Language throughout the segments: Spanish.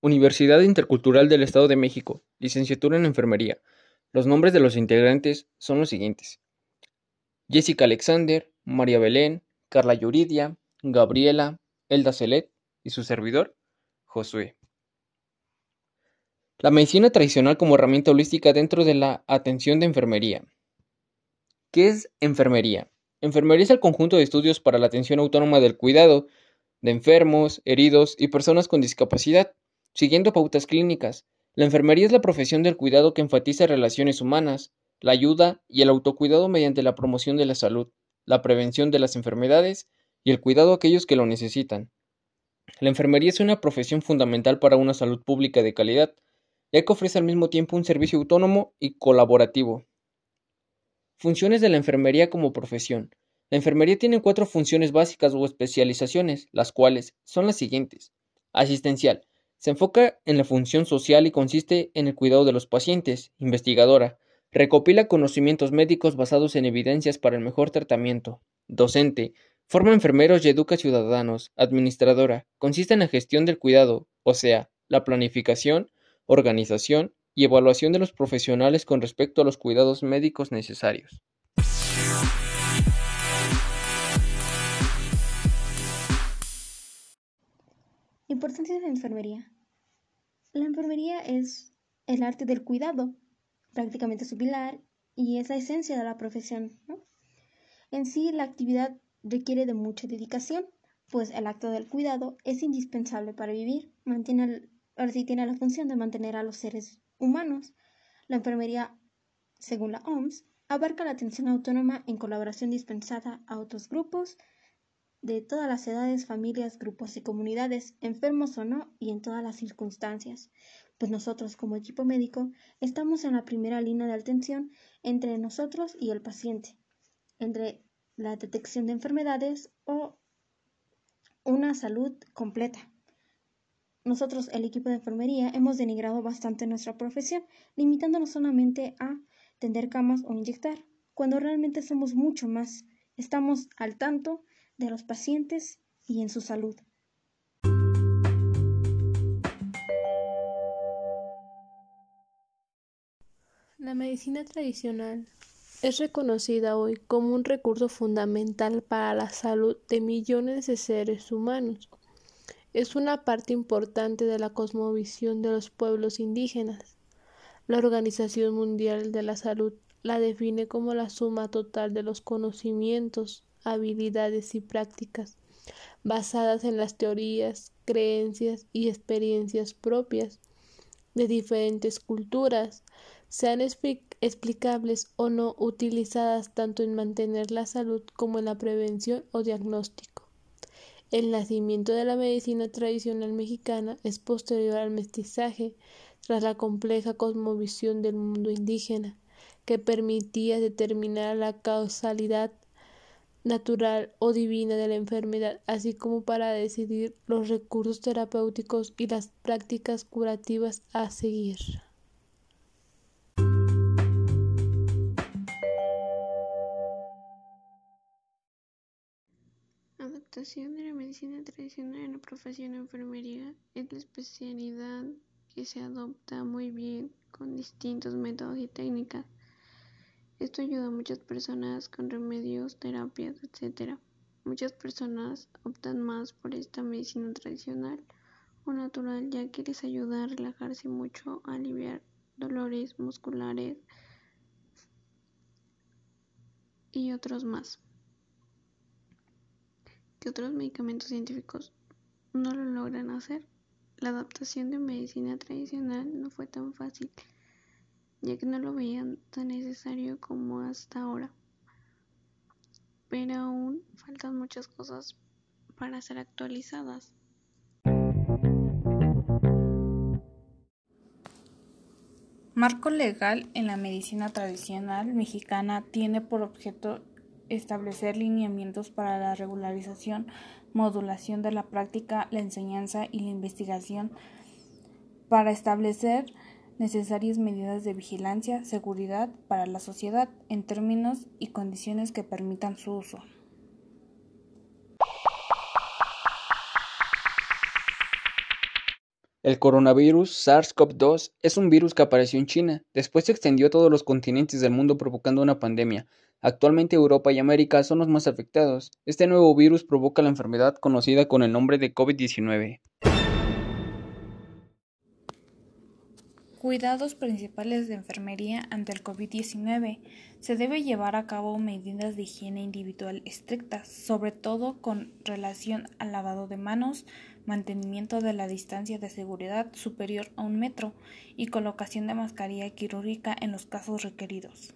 Universidad Intercultural del Estado de México, licenciatura en Enfermería. Los nombres de los integrantes son los siguientes. Jessica Alexander, María Belén, Carla Yuridia, Gabriela, Elda Celet y su servidor, Josué. La medicina tradicional como herramienta holística dentro de la atención de enfermería. ¿Qué es enfermería? Enfermería es el conjunto de estudios para la atención autónoma del cuidado de enfermos, heridos y personas con discapacidad, siguiendo pautas clínicas. La enfermería es la profesión del cuidado que enfatiza relaciones humanas, la ayuda y el autocuidado mediante la promoción de la salud, la prevención de las enfermedades y el cuidado a aquellos que lo necesitan. La enfermería es una profesión fundamental para una salud pública de calidad, ya que ofrece al mismo tiempo un servicio autónomo y colaborativo. Funciones de la enfermería como profesión. La enfermería tiene cuatro funciones básicas o especializaciones, las cuales son las siguientes. Asistencial. Se enfoca en la función social y consiste en el cuidado de los pacientes. Investigadora. Recopila conocimientos médicos basados en evidencias para el mejor tratamiento. Docente. Forma enfermeros y educa ciudadanos. Administradora. Consiste en la gestión del cuidado, o sea, la planificación, organización y evaluación de los profesionales con respecto a los cuidados médicos necesarios. Importancia de la enfermería. La enfermería es el arte del cuidado, prácticamente su pilar, y es la esencia de la profesión. En sí, la actividad requiere de mucha dedicación, pues el acto del cuidado es indispensable para vivir, mantiene ahora tiene la función de mantener a los seres humanos. La enfermería, según la OMS, abarca la atención autónoma en colaboración dispensada a otros grupos de todas las edades, familias, grupos y comunidades, enfermos o no, y en todas las circunstancias, pues nosotros como equipo médico estamos en la primera línea de atención entre nosotros y el paciente, entre la detección de enfermedades o una salud completa. Nosotros, el equipo de enfermería, hemos denigrado bastante nuestra profesión, limitándonos solamente a tender camas o inyectar, cuando realmente somos mucho más. Estamos al tanto de los pacientes y en su salud. La medicina tradicional es reconocida hoy como un recurso fundamental para la salud de millones de seres humanos es una parte importante de la cosmovisión de los pueblos indígenas. La Organización Mundial de la Salud la define como la suma total de los conocimientos, habilidades y prácticas basadas en las teorías, creencias y experiencias propias de diferentes culturas, sean explicables o no utilizadas tanto en mantener la salud como en la prevención o diagnóstico. El nacimiento de la medicina tradicional mexicana es posterior al mestizaje, tras la compleja cosmovisión del mundo indígena, que permitía determinar la causalidad natural o divina de la enfermedad, así como para decidir los recursos terapéuticos y las prácticas curativas a seguir. adaptación de la medicina tradicional en la profesión de enfermería es la especialidad que se adopta muy bien con distintos métodos y técnicas. Esto ayuda a muchas personas con remedios, terapias, etc. Muchas personas optan más por esta medicina tradicional o natural ya que les ayuda a relajarse mucho, a aliviar dolores musculares y otros más que otros medicamentos científicos no lo logran hacer. La adaptación de medicina tradicional no fue tan fácil, ya que no lo veían tan necesario como hasta ahora. Pero aún faltan muchas cosas para ser actualizadas. Marco legal en la medicina tradicional mexicana tiene por objeto establecer lineamientos para la regularización, modulación de la práctica, la enseñanza y la investigación para establecer necesarias medidas de vigilancia, seguridad para la sociedad en términos y condiciones que permitan su uso. El coronavirus SARS-CoV-2 es un virus que apareció en China, después se extendió a todos los continentes del mundo provocando una pandemia. Actualmente Europa y América son los más afectados. Este nuevo virus provoca la enfermedad conocida con el nombre de COVID-19. Cuidados principales de enfermería ante el COVID-19. Se debe llevar a cabo medidas de higiene individual estrictas, sobre todo con relación al lavado de manos, mantenimiento de la distancia de seguridad superior a un metro y colocación de mascarilla quirúrgica en los casos requeridos.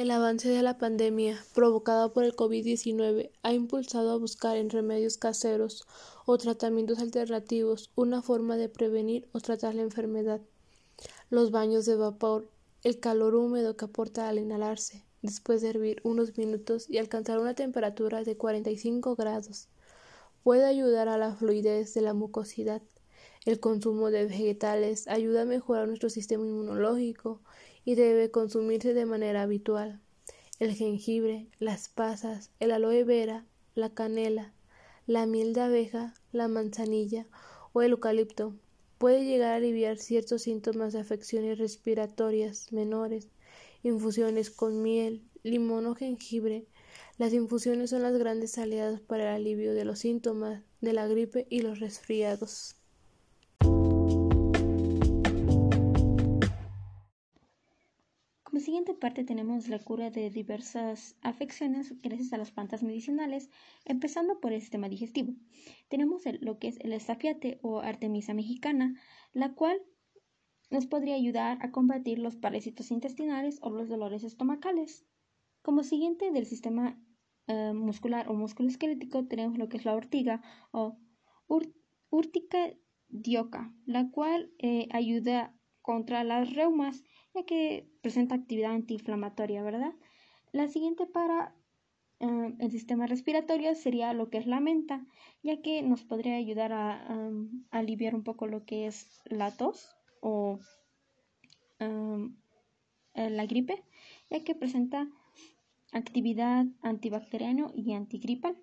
El avance de la pandemia provocada por el COVID-19 ha impulsado a buscar en remedios caseros o tratamientos alternativos una forma de prevenir o tratar la enfermedad. Los baños de vapor el calor húmedo que aporta al inhalarse, después de hervir unos minutos y alcanzar una temperatura de 45 grados, puede ayudar a la fluidez de la mucosidad. El consumo de vegetales ayuda a mejorar nuestro sistema inmunológico y debe consumirse de manera habitual. El jengibre, las pasas, el aloe vera, la canela, la miel de abeja, la manzanilla o el eucalipto puede llegar a aliviar ciertos síntomas de afecciones respiratorias menores, infusiones con miel, limón o jengibre. Las infusiones son las grandes aliadas para el alivio de los síntomas de la gripe y los resfriados. Siguiente parte tenemos la cura de diversas afecciones gracias a las plantas medicinales, empezando por el sistema digestivo. Tenemos lo que es el estafiate o artemisa mexicana, la cual nos podría ayudar a combatir los parásitos intestinales o los dolores estomacales. Como siguiente del sistema eh, muscular o musculoesquelético tenemos lo que es la ortiga o urtica dioca, la cual eh, ayuda contra las reumas ya que presenta actividad antiinflamatoria, ¿verdad? La siguiente para eh, el sistema respiratorio sería lo que es la menta, ya que nos podría ayudar a, aliviar un poco lo que es la tos o eh, la gripe, ya que presenta actividad antibacteriano y antigripal.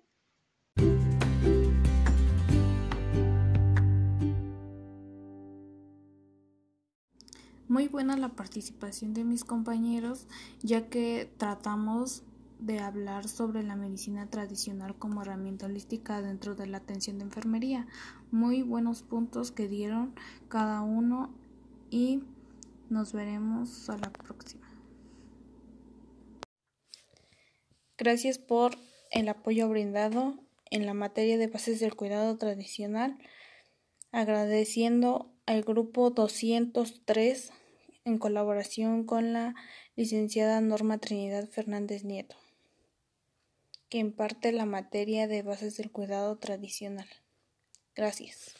Muy buena la participación de mis compañeros, ya que tratamos de hablar sobre la medicina tradicional como herramienta holística dentro de la atención de enfermería. Muy buenos puntos que dieron cada uno y nos veremos a la próxima. Gracias por el apoyo brindado en la materia de bases del cuidado tradicional, agradeciendo al grupo 203 en colaboración con la licenciada Norma Trinidad Fernández Nieto, que imparte la materia de bases del cuidado tradicional. Gracias.